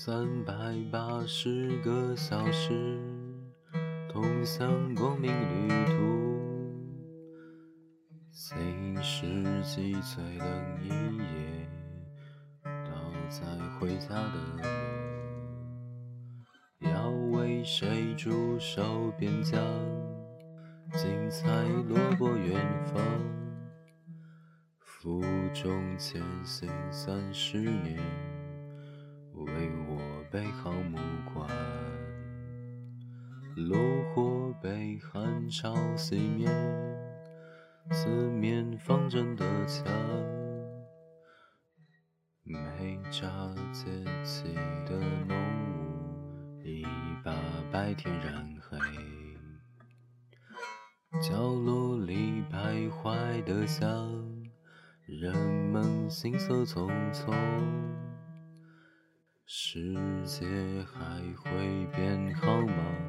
三百八十个小时，通向光明旅途。四世纪最冷一夜，倒在回家的路。要为谁驻守边疆？精彩落魄远方。负重前行三十年。为我备好木棺，炉火被寒潮熄灭，四面方正的墙，没扎节气的浓雾已把白天染黑，角落里徘徊的香，人们行色匆匆。世界还会变好吗？